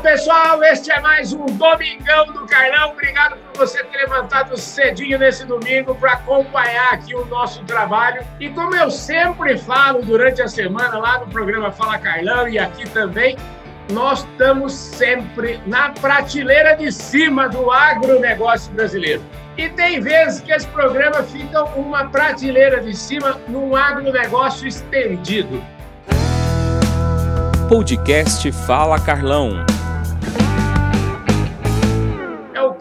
pessoal, este é mais um Domingão do Carlão. Obrigado por você ter levantado cedinho nesse domingo para acompanhar aqui o nosso trabalho. E como eu sempre falo durante a semana lá no programa Fala Carlão e aqui também, nós estamos sempre na prateleira de cima do agronegócio brasileiro. E tem vezes que esse programa fica uma prateleira de cima num agronegócio estendido. Podcast Fala Carlão.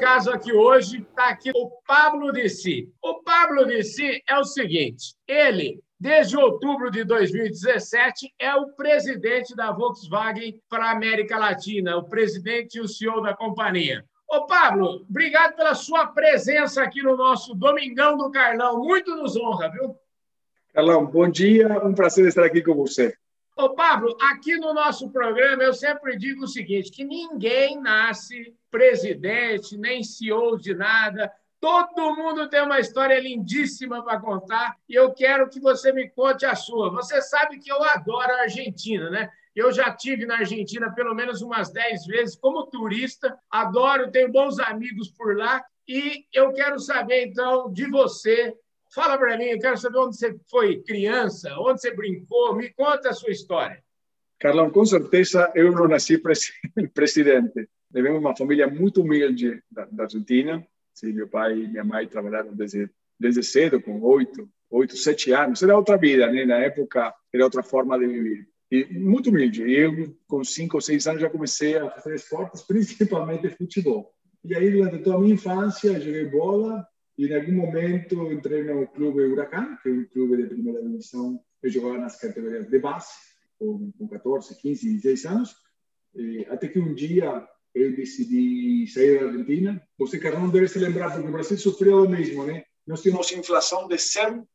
Caso aqui hoje, está aqui o Pablo Dessi. O Pablo Dessi é o seguinte, ele Desde outubro de 2017, é o presidente da Volkswagen para a América Latina, o presidente e o CEO da companhia. Ô, Pablo, obrigado pela sua presença aqui no nosso Domingão do Carlão. Muito nos honra, viu? Carlão, bom dia. Um prazer estar aqui com você. Ô, Pablo, aqui no nosso programa eu sempre digo o seguinte: que ninguém nasce presidente, nem CEO de nada. Todo mundo tem uma história lindíssima para contar e eu quero que você me conte a sua. Você sabe que eu adoro a Argentina, né? Eu já tive na Argentina pelo menos umas 10 vezes como turista, adoro, tenho bons amigos por lá e eu quero saber então de você. Fala para mim, eu quero saber onde você foi criança, onde você brincou, me conta a sua história. Carlão, com certeza eu não nasci presidente. Vivemos uma família muito humilde da Argentina Sim, meu pai e minha mãe trabalharam desde, desde cedo, com oito, oito, sete anos. Era outra vida, né? Na época, era outra forma de viver. E muito humilde. Eu, com cinco ou seis anos, já comecei a fazer esportes, principalmente futebol. E aí, durante toda a minha infância, joguei bola em algum momento, entrei no clube Huracan, que é um clube de primeira divisão. Eu jogava nas categorias de base, com, com 14, 15, 16 anos. E, até que um dia eu decidi sair da Argentina. Você, Carlão, deve se lembrar, porque o Brasil sofreu o mesmo, né? Nós tínhamos inflação de 100%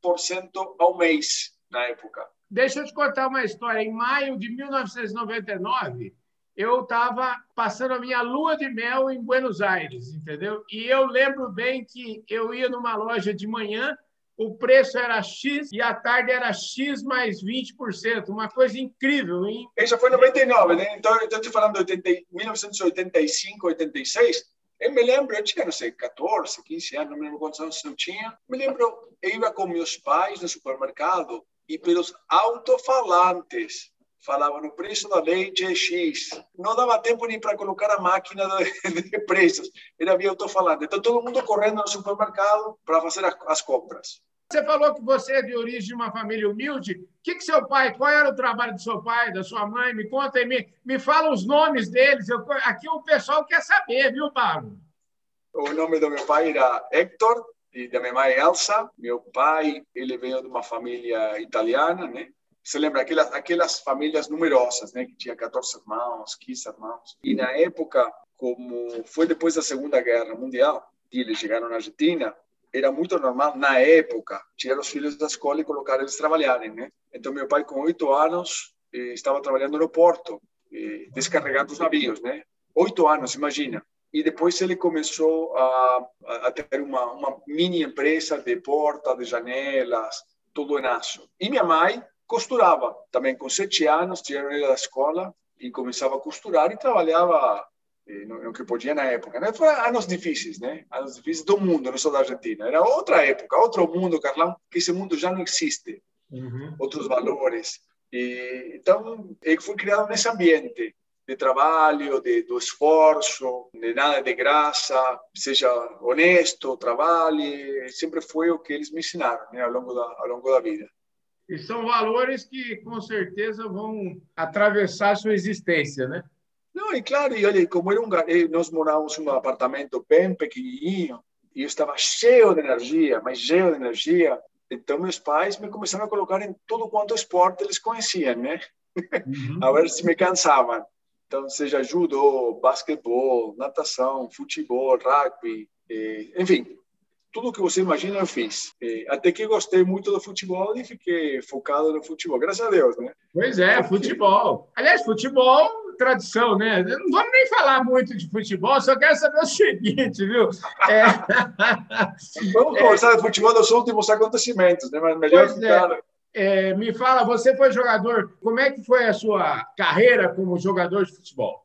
ao mês na época. Deixa eu te contar uma história. Em maio de 1999, eu estava passando a minha lua de mel em Buenos Aires, entendeu? E eu lembro bem que eu ia numa loja de manhã o preço era X e à tarde era X mais 20%, uma coisa incrível, hein? Isso foi em 99, né? Então, eu estou te falando de 80, 1985, 86. Eu me lembro, eu tinha, não sei, 14, 15 anos, não me lembro quantos anos eu tinha. Me lembro, eu ia com meus pais no supermercado e pelos alto-falantes falavam o preço da leite é X. Não dava tempo nem para colocar a máquina de, de preços. Era via alto-falante. Então, todo mundo correndo no supermercado para fazer as, as compras. Você falou que você é de origem de uma família humilde. O que, que seu pai, qual era o trabalho do seu pai, da sua mãe? Me conta aí, me, me fala os nomes deles. Eu, aqui o pessoal quer saber, viu, Paulo? O nome do meu pai era Hector e da minha mãe Elsa. Meu pai, ele veio de uma família italiana, né? Você lembra aquelas, aquelas famílias numerosas, né? Que tinha 14 irmãos, 15 irmãos. E na época, como foi depois da Segunda Guerra Mundial, e eles chegaram na Argentina, era muito normal, na época, tirar os filhos da escola e colocar eles trabalharem, né? Então, meu pai, com oito anos, eh, estava trabalhando no porto, eh, descarregando os navios, né? Oito anos, imagina. E depois ele começou a, a ter uma, uma mini empresa de porta, de janelas, tudo em aço. E minha mãe costurava também com sete anos, ele da escola e começava a costurar e trabalhava no, que podia na época. Né? Foram anos difíceis, né? Anos difíceis do mundo, não só da Argentina. Era outra época, outro mundo, Carlão, que esse mundo já não existe. Uhum. Outros valores. E, então, eu fui criado nesse ambiente de trabalho, de, do esforço, de nada de graça, seja honesto, trabalhe, sempre foi o que eles me ensinaram né, ao, longo da, ao longo da vida. E são valores que, com certeza, vão atravessar sua existência, né? Não, e claro, e olha, como era um, nós morávamos em um apartamento bem pequenininho, e eu estava cheio de energia, mas cheio de energia, então meus pais me começaram a colocar em tudo quanto esporte eles conheciam, né? Uhum. a ver se me cansavam. Então, seja judô, basquetebol, natação, futebol, rugby, eh, enfim, tudo que você imagina eu fiz. até que gostei muito do futebol e fiquei focado no futebol, graças a Deus, né? Pois é, futebol. Aliás, futebol, tradição, né? Não vamos nem falar muito de futebol, só quero saber o seguinte, viu? É... vamos conversar de futebol dos últimos acontecimentos, né? Mas melhor pois ficar... É. É, me fala, você foi jogador, como é que foi a sua carreira como jogador de futebol?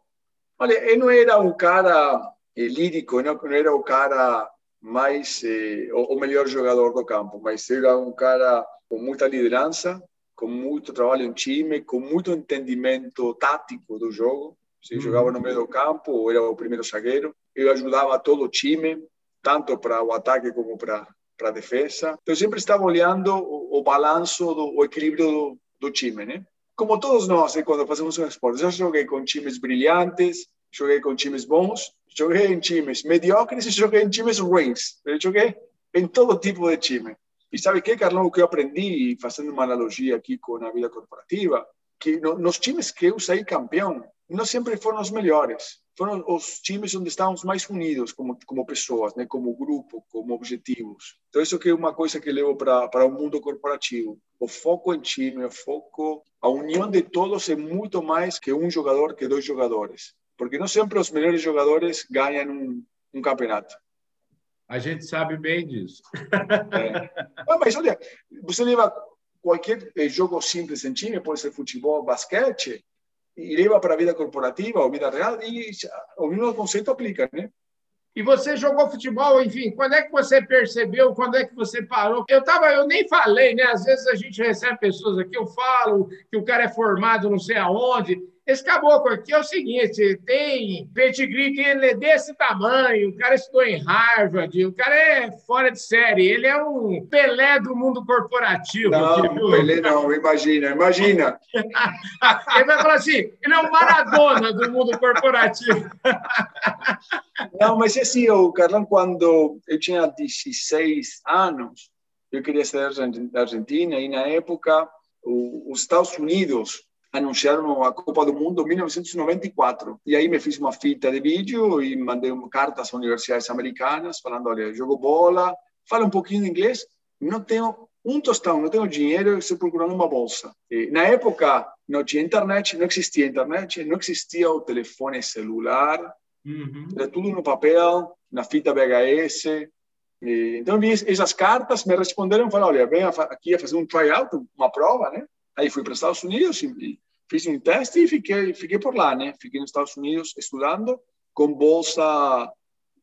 Olha, eu não era um cara lírico, não, não era o cara mais eh, o, o melhor jogador do campo, mas era um cara com muita liderança, com muito trabalho em time, com muito entendimento tático do jogo. Se uhum. jogava no meio do campo, ou era o primeiro zagueiro, eu ajudava todo o time, tanto para o ataque como para para a defesa. Então, sempre estava olhando o, o balanço, do, o equilíbrio do, do time, né? Como todos nós, né, quando fazemos um esporte. Já joguei com times brilhantes, joguei com times bons, joguei em times mediocres e joguei em times ruins. Eu joguei em todo tipo de time. E sabe que, Carlão, o que eu aprendi, fazendo uma analogia aqui com a vida corporativa, que no, nos times que eu saí campeão, não sempre foram os melhores. Foram os times onde estávamos mais unidos como, como pessoas, né? como grupo, como objetivos. Então, isso que é uma coisa que levo para, o mundo corporativo. O foco em time, o foco, a união de todos é muito mais que um jogador, que dois jogadores. Porque não sempre os melhores jogadores ganham um, um campeonato. A gente sabe bem disso. É. Ah, mas olha, você leva qualquer eh, jogo simples em time, pode ser futebol, basquete, e leva para a vida corporativa ou vida real, e o mesmo conceito aplica, né? E você jogou futebol, enfim, quando é que você percebeu, quando é que você parou? Eu tava, eu nem falei, né? Às vezes a gente recebe pessoas aqui, eu falo que o cara é formado não sei aonde, esse caboclo aqui é o seguinte: tem pedigree que ele é desse tamanho, o cara estudou em Harvard, o cara é fora de série, ele é um Pelé do mundo corporativo. Não, aqui, Pelé não, imagina, imagina. ele vai falar assim: ele é um Maradona do mundo corporativo. não, mas assim, o Carlão, quando eu tinha 16 anos, eu queria ser da Argentina, e na época, os Estados Unidos anunciaram a Copa do Mundo em 1994. E aí me fiz uma fita de vídeo e mandei cartas a universidades americanas falando, olha, jogo bola, falo um pouquinho de inglês, não tenho um tostão, não tenho dinheiro, estou procurando uma bolsa. E, na época não tinha internet, não existia internet, não existia o telefone celular, uhum. era tudo no papel, na fita VHS. E, então vi essas cartas, me responderam, falaram, olha, vem aqui a fazer um tryout, uma prova, né? Aí fui para os Estados Unidos, fiz um teste e fiquei, fiquei por lá, né? Fiquei nos Estados Unidos estudando com bolsa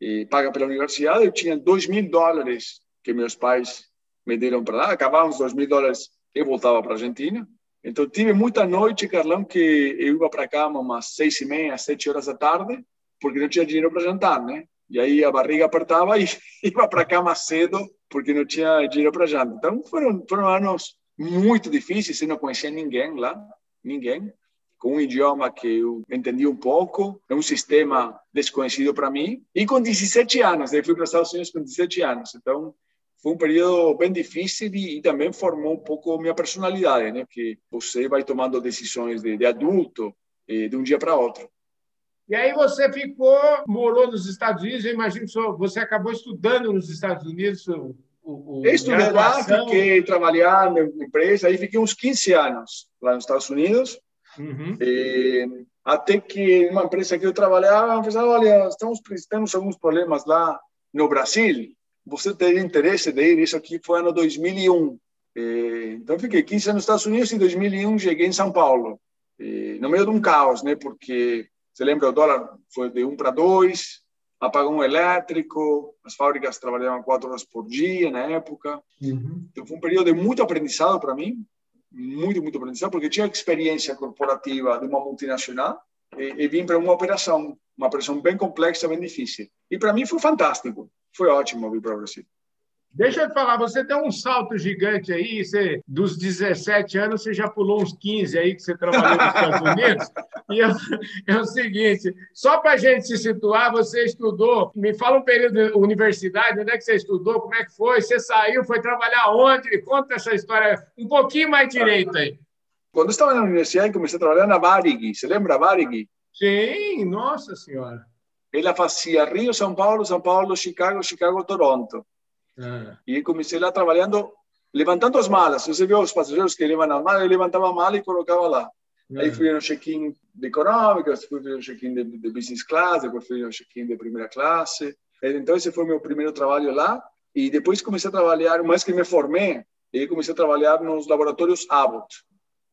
eh, paga pela universidade. Eu tinha dois mil dólares que meus pais me deram para lá. Acabavam os dois mil dólares, eu voltava para a Argentina. Então tive muita noite, Carlão, que eu ia para cama umas seis e meia, sete horas da tarde, porque não tinha dinheiro para jantar, né? E aí a barriga apertava e ia para cama cedo, porque não tinha dinheiro para jantar. Então foram, foram anos muito difícil, você não conhecia ninguém lá, ninguém, com um idioma que eu entendi um pouco, é um sistema desconhecido para mim, e com 17 anos, eu fui para os Estados Unidos com 17 anos, então foi um período bem difícil e, e também formou um pouco minha personalidade, né? Que você vai tomando decisões de, de adulto de um dia para outro. E aí você ficou, morou nos Estados Unidos, eu imagino que você acabou estudando nos Estados Unidos o, o Estudei lá, fiquei trabalhando em empresa, aí fiquei uns 15 anos lá nos Estados Unidos. Uhum. E, até que uma empresa que eu trabalhava, pensaram, olha, estamos temos alguns problemas lá no Brasil, você teria interesse de ir? Isso aqui foi ano 2001. E, então, fiquei 15 anos nos Estados Unidos e em 2001 cheguei em São Paulo. E, no meio de um caos, né? Porque, você lembra, o dólar foi de 1 para 2, apagão elétrico, as fábricas trabalhavam quatro horas por dia na época. Uhum. Então foi um período de muito aprendizado para mim, muito, muito aprendizado, porque tinha experiência corporativa de uma multinacional e, e vim para uma operação, uma operação bem complexa, bem difícil. E para mim foi fantástico, foi ótimo vir para o Brasil. Deixa eu te falar, você tem um salto gigante aí, você, dos 17 anos, você já pulou uns 15 aí que você trabalhou nos Estados Unidos. E é, é o seguinte, só para a gente se situar, você estudou, me fala um período de universidade, onde é que você estudou, como é que foi, você saiu, foi trabalhar onde? Conta essa história um pouquinho mais direito aí. Quando eu estava na universidade, comecei a trabalhar na Varig, você lembra a Varig? Sim, nossa senhora. Ela fazia Rio, São Paulo, São Paulo, Chicago, Chicago, Toronto. Ah. E comecei lá trabalhando, levantando as malas. Você viu os passageiros que levam as malas, eu levantava a mala e colocava lá. Ah. Aí fui no check-in de econômica, fui no check-in de, de, business class, depois fui no check-in de primeira classe. Então, esse foi meu primeiro trabalho lá. E depois comecei a trabalhar, mais que me formei, e comecei a trabalhar nos laboratórios Abbott,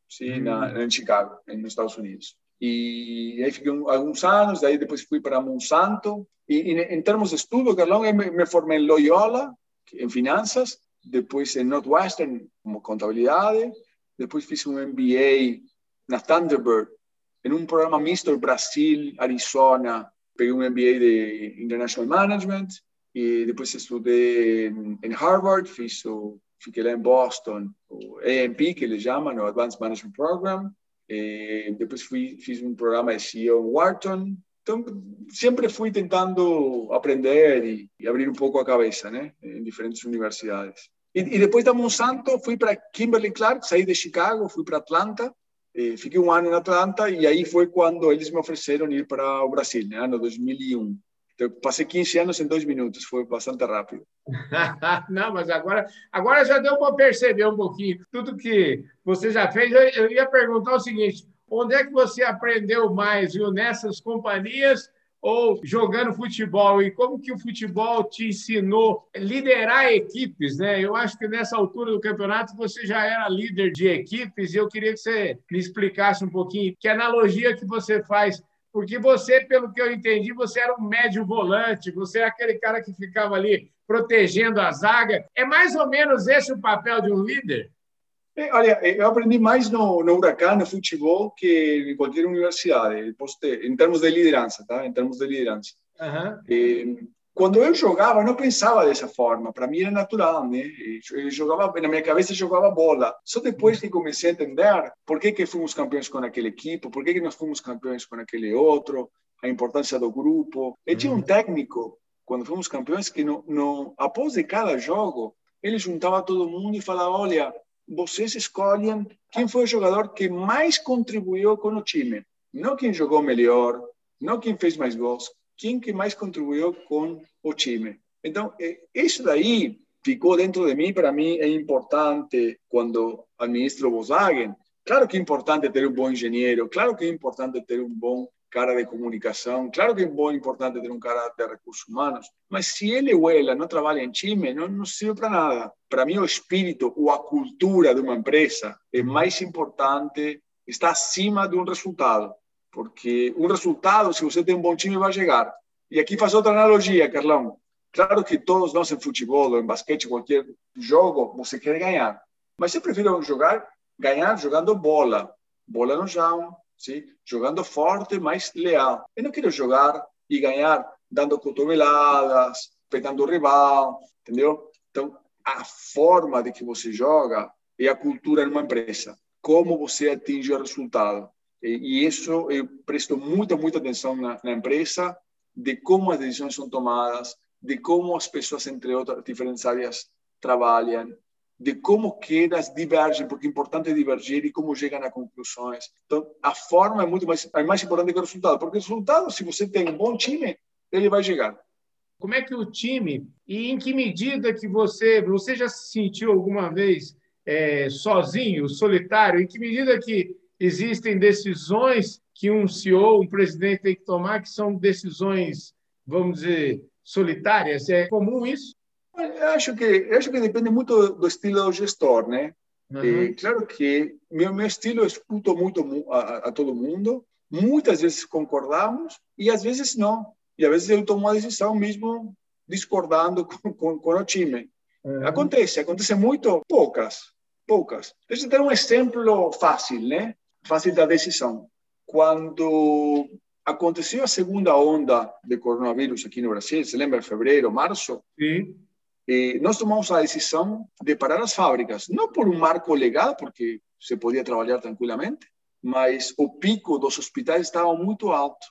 sim, na, em Chicago, nos Estados Unidos. E aí fiquei alguns anos, daí depois fui para Monsanto. E, e em termos de estudo, Carlão, eu me, me formei em Loyola, em finanças, depois em Northwestern, como contabilidade, depois fiz um MBA na Thunderbird, em um programa misto Brasil, Arizona, peguei um MBA de International Management, e depois estudei em Harvard, fiz o, fiquei lá em Boston, o AMP, que eles chamam, o Advanced Management Program, e depois fui, fiz um programa de CEO em Wharton, então sempre fui tentando aprender e, e, abrir um pouco a cabeça, né, em diferentes universidades. E, e depois da Monsanto fui para Kimberly Clark, saí de Chicago, fui para Atlanta, fiquei um ano em Atlanta e aí foi quando eles me ofereceram ir para o Brasil, né, ano 2001. Então, passei 15 anos em dois minutos, foi bastante rápido. Não, mas agora, agora já deu para perceber um pouquinho tudo que você já fez. Eu, eu, ia perguntar o seguinte: onde é que você aprendeu mais, viu? Nessas companhias ou jogando futebol? E como que o futebol te ensinou liderar equipes, né? Eu acho que nessa altura do campeonato você já era líder de equipes e eu queria que você me explicasse um pouquinho que analogia que você faz porque você, pelo que eu entendi, você era um médio volante, você é aquele cara que ficava ali protegendo a zaga. É mais ou menos esse o papel de um líder? É, olha, eu aprendi mais no, no Huracan, no futebol, que em qualquer universidade, em termos de liderança, tá? Em termos de liderança. Uhum. Quando eu jogava, eu não pensava dessa forma. Para mim era natural, né? Eu jogava, na minha cabeça jogava bola. Só depois que comecei a entender por que que fomos campeões com aquele equipe, por que que nós fomos campeões com aquele outro, a importância do grupo. E tinha um técnico quando fomos campeões que no, no após de cada jogo ele juntava todo mundo e falava: olha, vocês escolhem quem foi o jogador que mais contribuiu com o time, não quem jogou melhor, não quem fez mais gols quem que mais contribuiu com o time. Então, isso daí ficou dentro de mim, para mim é importante quando administro Volkswagen. Claro que é importante ter um bom engenheiro, claro que é importante ter um bom cara de comunicação, claro que é bom, importante ter um cara de recursos humanos, mas se ele ou ela não trabalha em time, não, não serve para nada. Para mim, o espírito ou a cultura de uma empresa é mais importante, está acima de um resultado. Porque um resultado, se você tem um bom time, vai chegar. E aqui faz outra analogia, Carlão. Claro que todos nós em futebol, em basquete, qualquer jogo, você quer ganhar. Mas eu prefiro jogar, ganhar jogando bola. Bola no chão, sim? jogando forte, mas leal. Eu não quero jogar e ganhar dando cotoveladas, pegando o rival, entendeu? Então, a forma de que você joga é a cultura numa empresa. Como você atinge o resultado. E isso eu presto muita, muita atenção na, na empresa, de como as decisões são tomadas, de como as pessoas, entre outras diferentes áreas, trabalham, de como que elas divergem, porque é importante divergir e como chegam a conclusões. Então, a forma é muito mais, é mais importante que o resultado, porque o resultado, se você tem um bom time, ele vai chegar. Como é que o time, e em que medida que você, você já se sentiu alguma vez é, sozinho, solitário, em que medida que existem decisões que um CEO, um presidente tem que tomar, que são decisões, vamos dizer, solitárias. É comum isso? Eu acho que, eu acho que depende muito do estilo do gestor, né? Uhum. claro que meu, meu estilo eu escuto muito a, a, todo mundo, muitas vezes concordamos e às vezes não. E às vezes eu tomo uma decisão mesmo discordando com, com, com o time. Uhum. Acontece, acontece muito, poucas, poucas. Deixa eu dar um exemplo fácil, né? fácil da decisão. Quando aconteceu a segunda onda de coronavírus aqui no Brasil, se lembra, fevereiro, março? Sim. E nós tomamos a decisão de parar as fábricas, não por um marco legal, porque se podia trabalhar tranquilamente, mas o pico dos hospitais estava muito alto.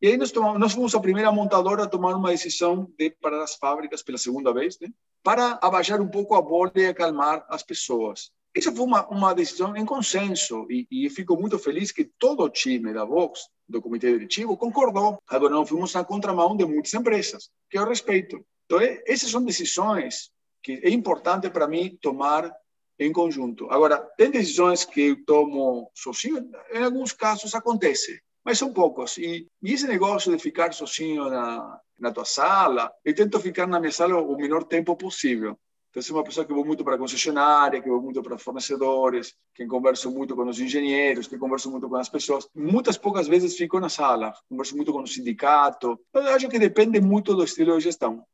E aí nós, tomamos, nós fomos a primeira montadora a tomar uma decisão de parar as fábricas pela segunda vez, né? para abaixar um pouco a bolha e acalmar as pessoas. Essa foi uma, uma decisão em consenso e, e fico muito feliz que todo o time da Vox, do comitê diretivo, concordou. Agora, não fomos na contramão de muitas empresas, que eu respeito. Então, essas são decisões que é importante para mim tomar em conjunto. Agora, tem decisões que eu tomo sozinho, em alguns casos acontece, mas são poucos. E, e esse negócio de ficar sozinho na, na tua sala, eu tento ficar na minha sala o menor tempo possível Então, sou uma pessoa que vou muito para a concessionária, que vou muito para fornecedores, que converso muito com os engenheiros, que converso muito com as pessoas. Muitas poucas vezes fico na sala, converso muito com o sindicato. Eu acho que depende muito do estilo de gestão.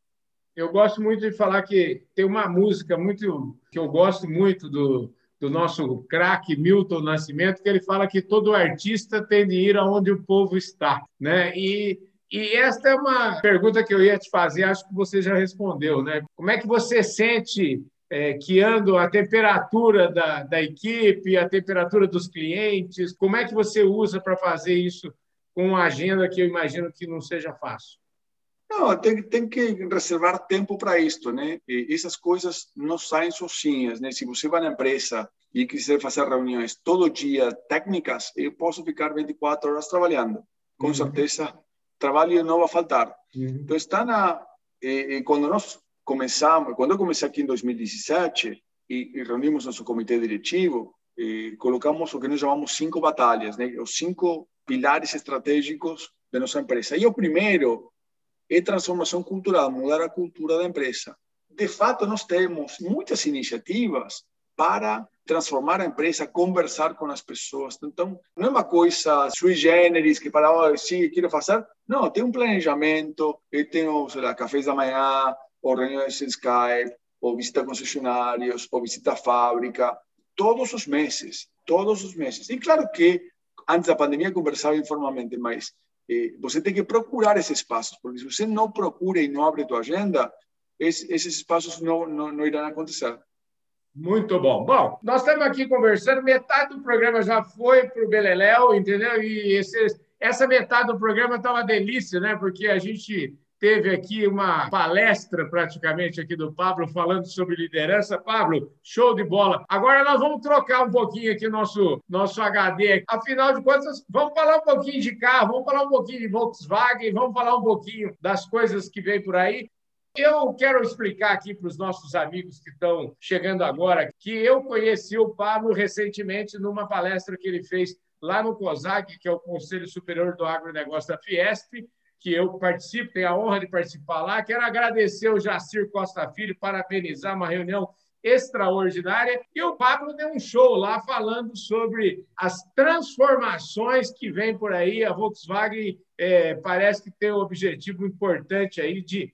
Eu gosto muito de falar que tem uma música muito que eu gosto muito do, do nosso craque Milton Nascimento, que ele fala que todo artista tem de ir aonde o povo está, né? E e esta é uma pergunta que eu ia te fazer, acho que você já respondeu, né? Como é que você sente é, que ando a temperatura da, da equipe, a temperatura dos clientes? Como é que você usa para fazer isso com uma agenda que eu imagino que não seja fácil? Não, tem, tem que reservar tempo para isto, né? E essas coisas não saem sozinhas, né? Se você vai na empresa e quiser fazer reuniões todo dia técnicas, eu posso ficar 24 horas trabalhando. Com uhum. certeza trabalho não vai faltar. Uhum. Então, está na. E, e, quando nós começamos, quando eu comecei aqui em 2017 e, e reunimos nosso comitê diretivo, colocamos o que nós chamamos cinco batalhas, né? os cinco pilares estratégicos da nossa empresa. E o primeiro é transformação cultural, mudar a cultura da empresa. De fato, nós temos muitas iniciativas para transformar a empresa, conversar com as pessoas. Então, não é uma coisa sui generis que para, oh, sim, quero fazer. Não, tem um planejamento, eu tenho, sei lá, cafés da manhã, ou reuniões em Skype, ou visita concessionários, ou visita a fábrica, todos os meses, todos os meses. E claro que antes da pandemia conversava informalmente, mas você tem que procurar esses espaços, porque se você não procura e não abre tua agenda, esses espaços não, não, não irão acontecer. Muito bom. Bom, nós estamos aqui conversando, metade do programa já foi para o Beleléu, entendeu? E essa metade do programa está uma delícia, né? Porque a gente teve aqui uma palestra praticamente aqui do Pablo falando sobre liderança. Pablo, show de bola. Agora nós vamos trocar um pouquinho aqui nosso nosso HD. Afinal de contas, vamos falar um pouquinho de carro, vamos falar um pouquinho de Volkswagen, vamos falar um pouquinho das coisas que vem por aí. Eu quero explicar aqui para os nossos amigos que estão chegando agora que eu conheci o Pablo recentemente numa palestra que ele fez lá no COSAC, que é o Conselho Superior do Agronegócio da Fiesp, que eu participo, tenho a honra de participar lá. Quero agradecer o Jacir Costa Filho, parabenizar uma reunião extraordinária. E o Pablo deu um show lá falando sobre as transformações que vem por aí. A Volkswagen é, parece que tem um objetivo importante aí de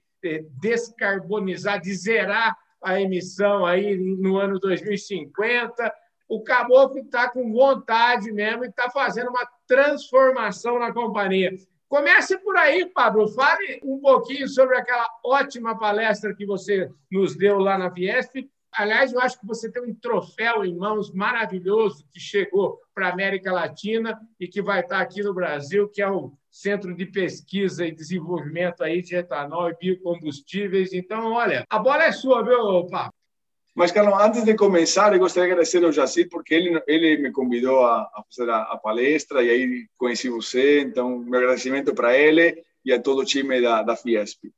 descarbonizar, de zerar a emissão aí no ano 2050. O Caboclo está com vontade mesmo e está fazendo uma transformação na companhia. Comece por aí, Pablo. Fale um pouquinho sobre aquela ótima palestra que você nos deu lá na Fiesp. Aliás, eu acho que você tem um troféu em mãos maravilhoso que chegou para a América Latina e que vai estar aqui no Brasil, que é o Centro de Pesquisa e Desenvolvimento aí de Etanol e Biocombustíveis. Então, olha, a bola é sua, viu, Papo? Mas, Carlos, antes de começar, eu gostaria de agradecer ao Jacir, porque ele, ele me convidou a, a fazer a, a, palestra e aí conheci você. Então, meu agradecimento para ele e a todo o time da, da Fiesp.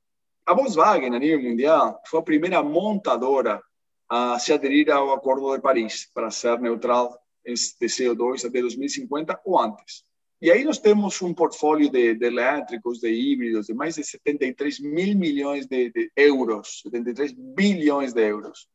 A Volkswagen, a nível mundial, foi a primeira montadora a se aderir ao Acordo de Paris para ser neutral de CO2 até 2050 ou antes. E aí nós temos um portfólio de, de elétricos, de híbridos, de mais de 73 mil milhões de, de euros, 73 bilhões de euros.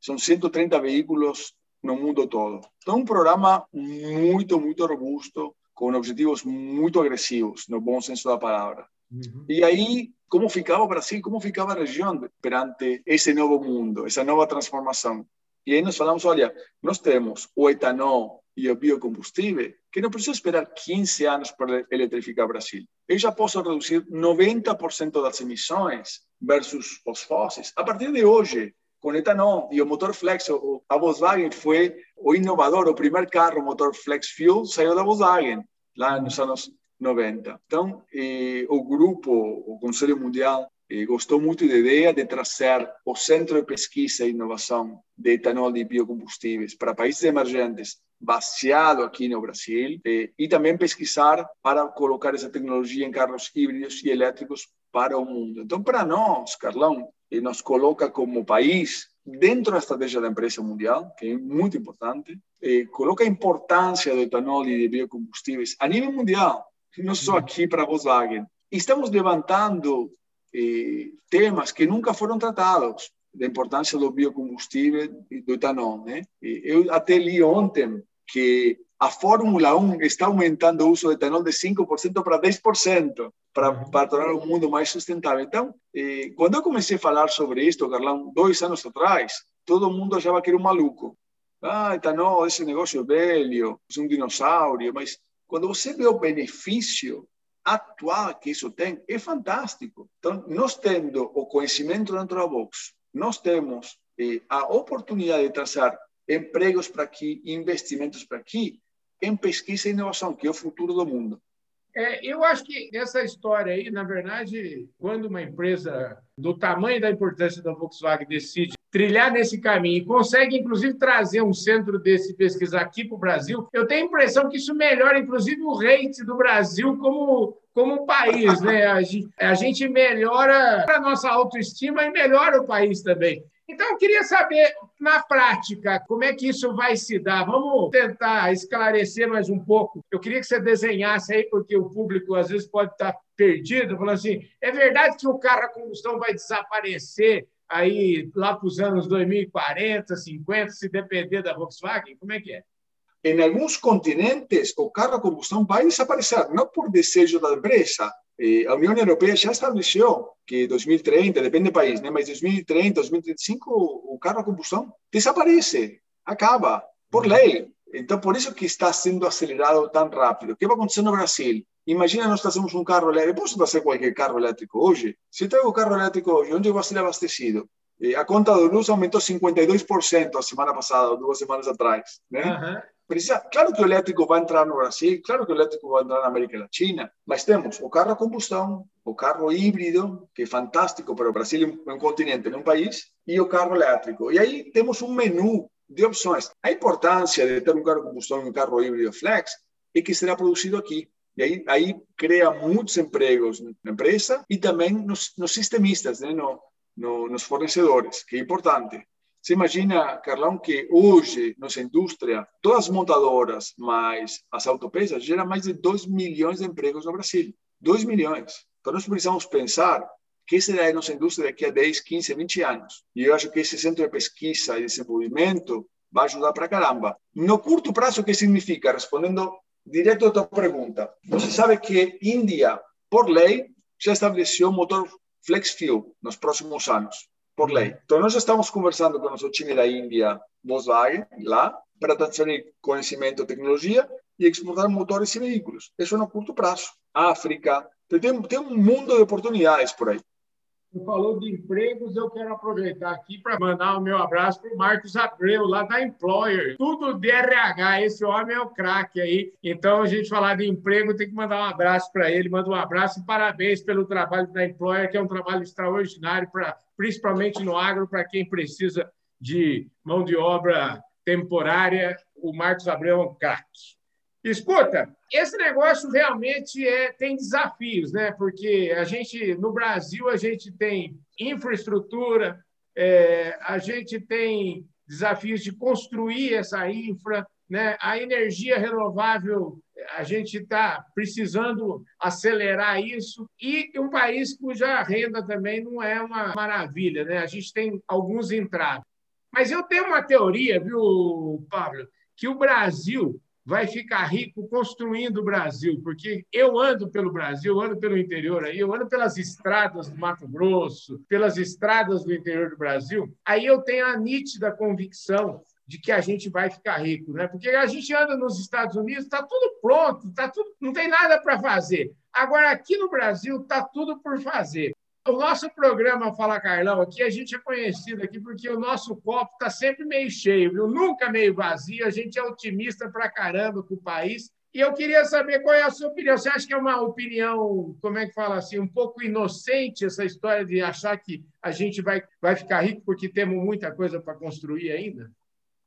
São 130 veículos no mundo todo. Então, um programa muito, muito robusto, com objetivos muito agressivos, no bom senso da palavra. Uhum. E aí, como ficava o Brasil, como ficava a região perante esse novo mundo, essa nova transformação? E aí nós falamos, olha, nós temos o etanol e o biocombustível, que não precisa esperar 15 anos para eletrificar o Brasil. Eu já posso reduzir 90% das emissões versus os fósseis a partir de hoje, com etanol e o motor flex. A Volkswagen foi o inovador, o primeiro carro motor flex fuel saiu da Volkswagen, lá nos anos 90. Então, eh, o grupo, o Conselho Mundial, eh, gostou muito da ideia de trazer o Centro de Pesquisa e Inovação de Etanol e Biocombustíveis para países emergentes baseado aqui no Brasil eh, e também pesquisar para colocar essa tecnologia em carros híbridos e elétricos para o mundo. Então, para nós, Carlão, eh, nos coloca como país dentro da estratégia da empresa mundial, que é muito importante, coloca a importância do etanol e de biocombustíveis a nível mundial, não só aqui para a Volkswagen. Estamos levantando eh, temas que nunca foram tratados. da importância do biocombustível e do etanol. Né? Eu até li ontem que a Fórmula 1 está aumentando o uso de etanol de 5% para 10%, para, para tornar o mundo mais sustentável. Então, eh, quando eu comecei a falar sobre isto, Carlão, dois anos atrás, todo mundo achava que era um maluco. Ah, etanol, esse negócio é velho, é um dinossauro, mas quando você vê o benefício atual que isso tem, é fantástico. Então, nós tendo o conhecimento dentro da Vox, nós temos eh, a oportunidade de trazer empregos para aqui, investimentos para aqui, em pesquisa e inovação, que é o futuro do mundo. É, eu acho que essa história aí, na verdade, quando uma empresa do tamanho da importância da Volkswagen decide trilhar nesse caminho e consegue, inclusive, trazer um centro desse pesquisa aqui para o Brasil, eu tenho a impressão que isso melhora, inclusive, o rate do Brasil como, como país. Né? A, gente, a gente melhora a nossa autoestima e melhora o país também. Então, eu queria saber, na prática, como é que isso vai se dar? Vamos tentar esclarecer mais um pouco. Eu queria que você desenhasse aí, porque o público às vezes pode estar perdido, falando assim: é verdade que o carro a combustão vai desaparecer aí lá para os anos 2040, 50, se depender da Volkswagen? Como é que é? Em alguns continentes, o carro a combustão vai desaparecer, não por desejo da empresa, eh, a União Europeia já estabeleceu que 2030, depende do país, né? mas 2030, 2035, o carro a combustão desaparece, acaba, por lei. Então, por isso que está sendo acelerado tão rápido. O que vai acontecer no Brasil? Imagina nós trazemos um carro elétrico. Eu posso trazer qualquer carro elétrico hoje? Se eu trago o carro elétrico hoje, onde vai ser abastecido? Eh, a conta do luz aumentou 52% a semana passada, duas semanas atrás. Né? Uhum. Precisa, claro que o elétrico vai entrar no Brasil, claro que o elétrico vai entrar na América Latina, mas temos o carro a combustão, o carro híbrido, que é fantástico para o Brasil, é um continente, é um país, e o carro elétrico. E aí temos um menu de opções. A importância de ter um carro a combustão e um carro híbrido flex é que será produzido aqui. E aí, aí cria muitos empregos na empresa e também nos, nos sistemistas, né? no, no, nos fornecedores, que é importante. Você imagina, Carlão, que hoje, nossa indústria, todas as montadoras, mais as autopeças, geram mais de 2 milhões de empregos no Brasil. 2 milhões. Então, nós precisamos pensar que será a nossa indústria daqui a 10, 15, 20 anos. E eu acho que esse centro de pesquisa e desenvolvimento vai ajudar para caramba. No curto prazo, o que significa? Respondendo direto a tua pergunta. Você sabe que Índia, por lei, já estabeleceu motor flex fuel nos próximos anos por lei. Então, nós estamos conversando com o nosso time da Índia, Volkswagen, lá, para transferir conhecimento, tecnologia e exportar motores e veículos. Isso no curto prazo. África, tem, tem um mundo de oportunidades por aí. Falou de empregos, eu quero aproveitar aqui para mandar o meu abraço para o Marcos Abreu, lá da Employer. Tudo de RH, esse homem é o craque aí. Então, a gente falar de emprego, tem que mandar um abraço para ele. Manda um abraço e parabéns pelo trabalho da Employer, que é um trabalho extraordinário, pra, principalmente no agro, para quem precisa de mão de obra temporária. O Marcos Abreu é um craque. Escuta, esse negócio realmente é, tem desafios, né? Porque a gente, no Brasil, a gente tem infraestrutura, é, a gente tem desafios de construir essa infra, né? A energia renovável, a gente está precisando acelerar isso e um país cuja renda também não é uma maravilha, né? A gente tem alguns entraves. Mas eu tenho uma teoria, viu, Pablo, que o Brasil vai ficar rico construindo o Brasil, porque eu ando pelo Brasil, eu ando pelo interior aí, eu ando pelas estradas do Mato Grosso, pelas estradas do interior do Brasil, aí eu tenho a nítida convicção de que a gente vai ficar rico, né? Porque a gente anda nos Estados Unidos, está tudo pronto, tá tudo, não tem nada para fazer. Agora aqui no Brasil está tudo por fazer. O nosso programa Fala Carlão aqui, a gente é conhecido aqui porque o nosso copo está sempre meio cheio, viu? nunca meio vazio. A gente é otimista para caramba com o país. E eu queria saber qual é a sua opinião. Você acha que é uma opinião, como é que fala assim, um pouco inocente essa história de achar que a gente vai, vai ficar rico porque temos muita coisa para construir ainda?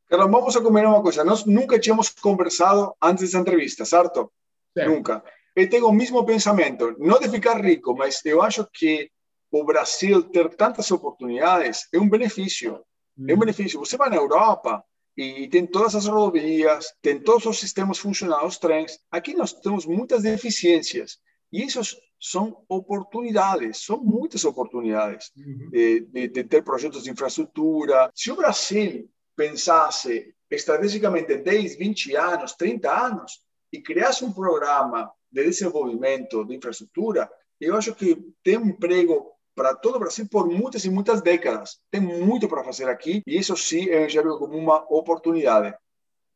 Carlão, vamos a combinar uma coisa. Nós nunca tínhamos conversado antes dessa entrevista, certo? certo. Nunca. Eu tenho o mesmo pensamento, não de ficar rico, mas eu acho que o Brasil ter tantas oportunidades é um benefício. É um benefício. Você vai na Europa e tem todas as rodovias, tem todos os sistemas funcionando, os trens. Aqui nós temos muitas deficiências. E isso são oportunidades, são muitas oportunidades uhum. de, de, de, ter projetos de infraestrutura. Se o Brasil pensasse estrategicamente 10, 20 anos, 30 anos e criasse um programa de desenvolvimento de infraestrutura, eu acho que tem um emprego para todo o Brasil por muitas e muitas décadas. Tem muito para fazer aqui e isso sim eu enxergo como uma oportunidade.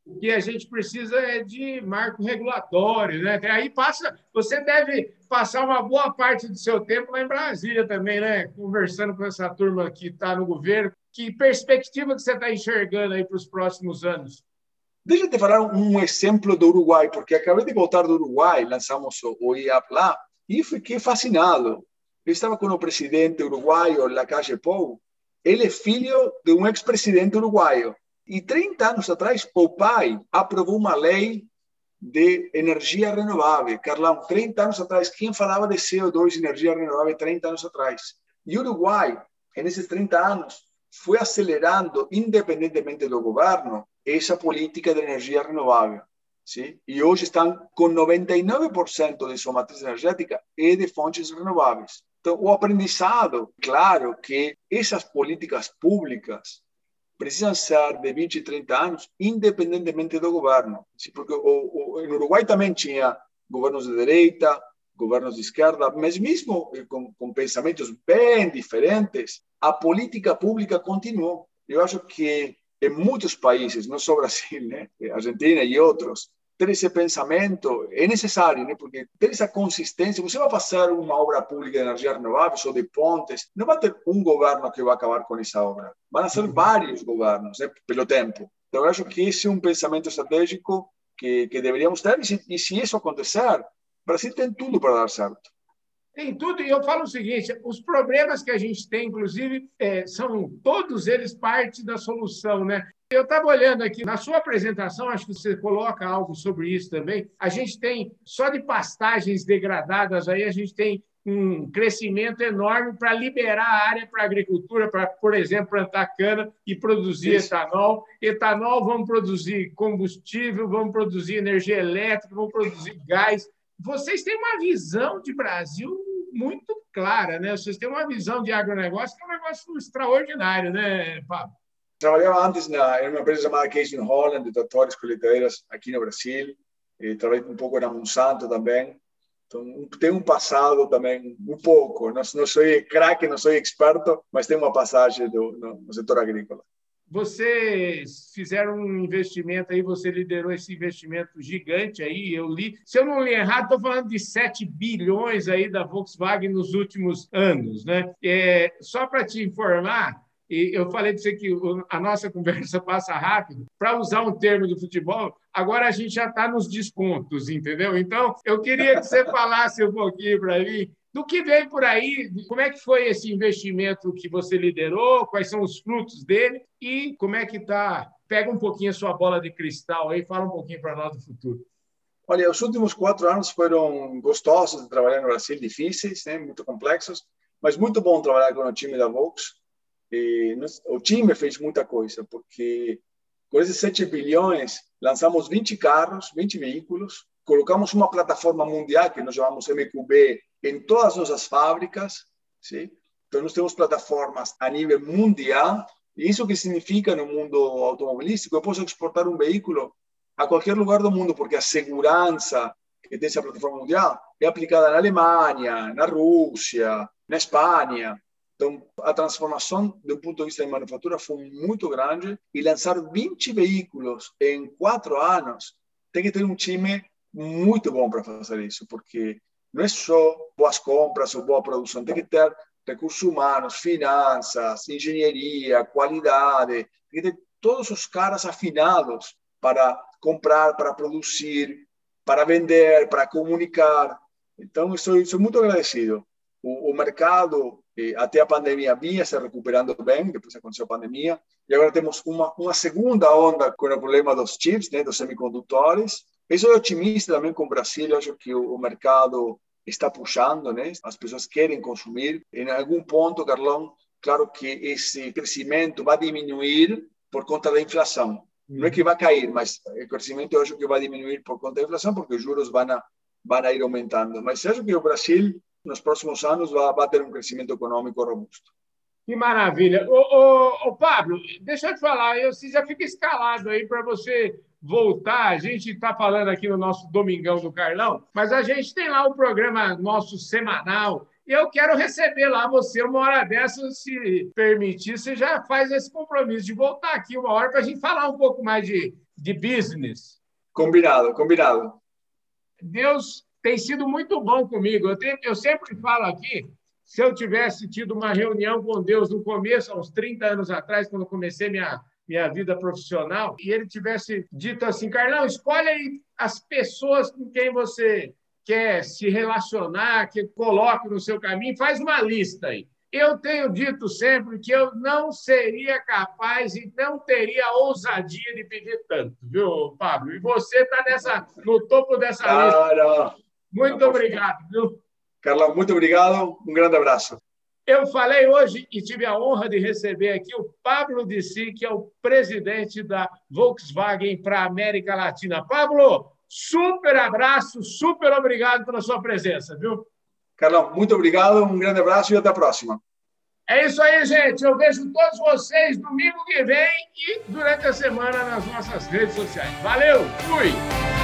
O que a gente precisa é de marco regulatório, né? Aí passa, você deve passar uma boa parte do seu tempo lá em Brasília também, né? Conversando com essa turma que está no governo. Que perspectiva que você está enxergando aí para os próximos anos? Deixa eu te falar um exemplo do Uruguai, porque acabei de voltar do Uruguai, lançamos o IAP lá, e fiquei fascinado. Eu estava com o presidente uruguaio, Lacalle Pou. Ele é filho de um ex-presidente uruguaio. E 30 anos atrás, o pai aprovou uma lei de energia renovável. Carlão, 30 anos atrás, quem falava de CO2 e energia renovável 30 anos atrás? E o Uruguai, nesses 30 anos, foi acelerando, independentemente do governo, essa política de energia renovável. Sim? E hoje estão com 99% de sua matriz energética e de fontes renováveis. Então, o aprendizado, claro que essas políticas públicas precisam ser de 20 e 30 anos, independentemente do governo. Porque o, o, no Uruguai também tinha governos de direita, governos de esquerda, mas mesmo com, com pensamentos bem diferentes, a política pública continuou. Eu acho que em muitos países, não só Brasil, né? Argentina e outros, ter esse pensamento é necessário, né? porque ter essa consistência. Você vai fazer uma obra pública de energia renovável ou de pontes, não vai ter um governo que vai acabar com essa obra. Vão ser vários governos, né? pelo tempo. Então, eu acho que esse é um pensamento estratégico que, que deveríamos ter, e se, e se isso acontecer, o Brasil tem tudo para dar certo. Tem tudo, e eu falo o seguinte: os problemas que a gente tem, inclusive, é, são todos eles parte da solução, né? Eu estava olhando aqui na sua apresentação, acho que você coloca algo sobre isso também. A gente tem só de pastagens degradadas aí, a gente tem um crescimento enorme para liberar a área para a agricultura, para, por exemplo, plantar cana e produzir Isso. etanol. Etanol, vamos produzir combustível, vamos produzir energia elétrica, vamos produzir gás. Vocês têm uma visão de Brasil muito clara, né? Vocês têm uma visão de agronegócio que é um negócio extraordinário, né, Pablo? Trabalhava antes na, em uma empresa chamada Case Holland, de tratores colheitadeiras aqui no Brasil. E trabalhei um pouco na Monsanto também. Então, tem um passado também, um pouco. Não, não sou craque, não sou experto, mas tem uma passagem do, no, no setor agrícola. Vocês fizeram um investimento aí, você liderou esse investimento gigante aí, eu li. Se eu não li errado, estou falando de 7 bilhões aí da Volkswagen nos últimos anos, né? É, só para te informar, e eu falei de você que a nossa conversa passa rápido. Para usar um termo do futebol, agora a gente já está nos descontos, entendeu? Então, eu queria que você falasse um pouquinho para mim do que veio por aí, como é que foi esse investimento que você liderou, quais são os frutos dele e como é que está. Pega um pouquinho a sua bola de cristal aí, fala um pouquinho para nós do futuro. Olha, os últimos quatro anos foram gostosos de trabalhar no Brasil, difíceis, né? muito complexos, mas muito bom trabalhar com o time da Volks e o time fez muita coisa, porque com esses 7 bilhões, lançamos 20 carros, 20 veículos, colocamos uma plataforma mundial que nós chamamos MQB em todas as nossas fábricas, sim? Então, nós temos plataformas a nível mundial, e isso que significa no mundo automobilístico? Eu posso exportar um veículo a qualquer lugar do mundo, porque a segurança que tem essa plataforma mundial é aplicada na Alemanha, na Rússia, na Espanha. Então, a transformação, do ponto de vista de manufatura, foi muito grande e lançar 20 veículos em quatro anos tem que ter um time muito bom para fazer isso, porque não é só boas compras ou boa produção, tem que ter recursos humanos, finanças, engenharia, qualidade, tem que ter todos os caras afinados para comprar, para produzir, para vender, para comunicar. Então, estou, estou muito agradecido. O, o mercado até a pandemia vinha se recuperando bem, depois aconteceu a pandemia, e agora temos uma, uma segunda onda com o problema dos chips, né, dos semicondutores. Isso é otimista também com o Brasil, eu acho que o, o mercado está puxando, né? as pessoas querem consumir. Em algum ponto, Carlão, claro que esse crescimento vai diminuir por conta da inflação. Não é que vai cair, mas o crescimento eu acho que vai diminuir por conta da inflação, porque os juros vão vão ir aumentando. Mas acho que o Brasil, nos próximos anos, vai, vai ter um crescimento econômico robusto. Que maravilha. Ô, ô, ô, Pablo, deixa eu te falar, eu, você já fica escalado aí para você voltar. A gente está falando aqui no nosso Domingão do Carlão, mas a gente tem lá o programa nosso semanal. E eu quero receber lá você uma hora dessa, se permitir, você já faz esse compromisso de voltar aqui uma hora para a gente falar um pouco mais de, de business. Combinado, combinado. Deus tem sido muito bom comigo. Eu, tenho, eu sempre falo aqui se eu tivesse tido uma reunião com Deus no começo, há uns 30 anos atrás, quando eu comecei minha, minha vida profissional, e ele tivesse dito assim: Carlão, escolhe aí as pessoas com quem você quer se relacionar, que coloque no seu caminho, faz uma lista aí. Eu tenho dito sempre que eu não seria capaz e não teria ousadia de pedir tanto, viu, Pablo? E você está no topo dessa lista. Muito obrigado, viu? Carlão, muito obrigado. Um grande abraço. Eu falei hoje e tive a honra de receber aqui o Pablo Dissi, que é o presidente da Volkswagen para a América Latina. Pablo, super abraço, super obrigado pela sua presença, viu? Carlão, muito obrigado, um grande abraço e até a próxima. É isso aí, gente. Eu vejo todos vocês domingo que vem e durante a semana nas nossas redes sociais. Valeu, fui!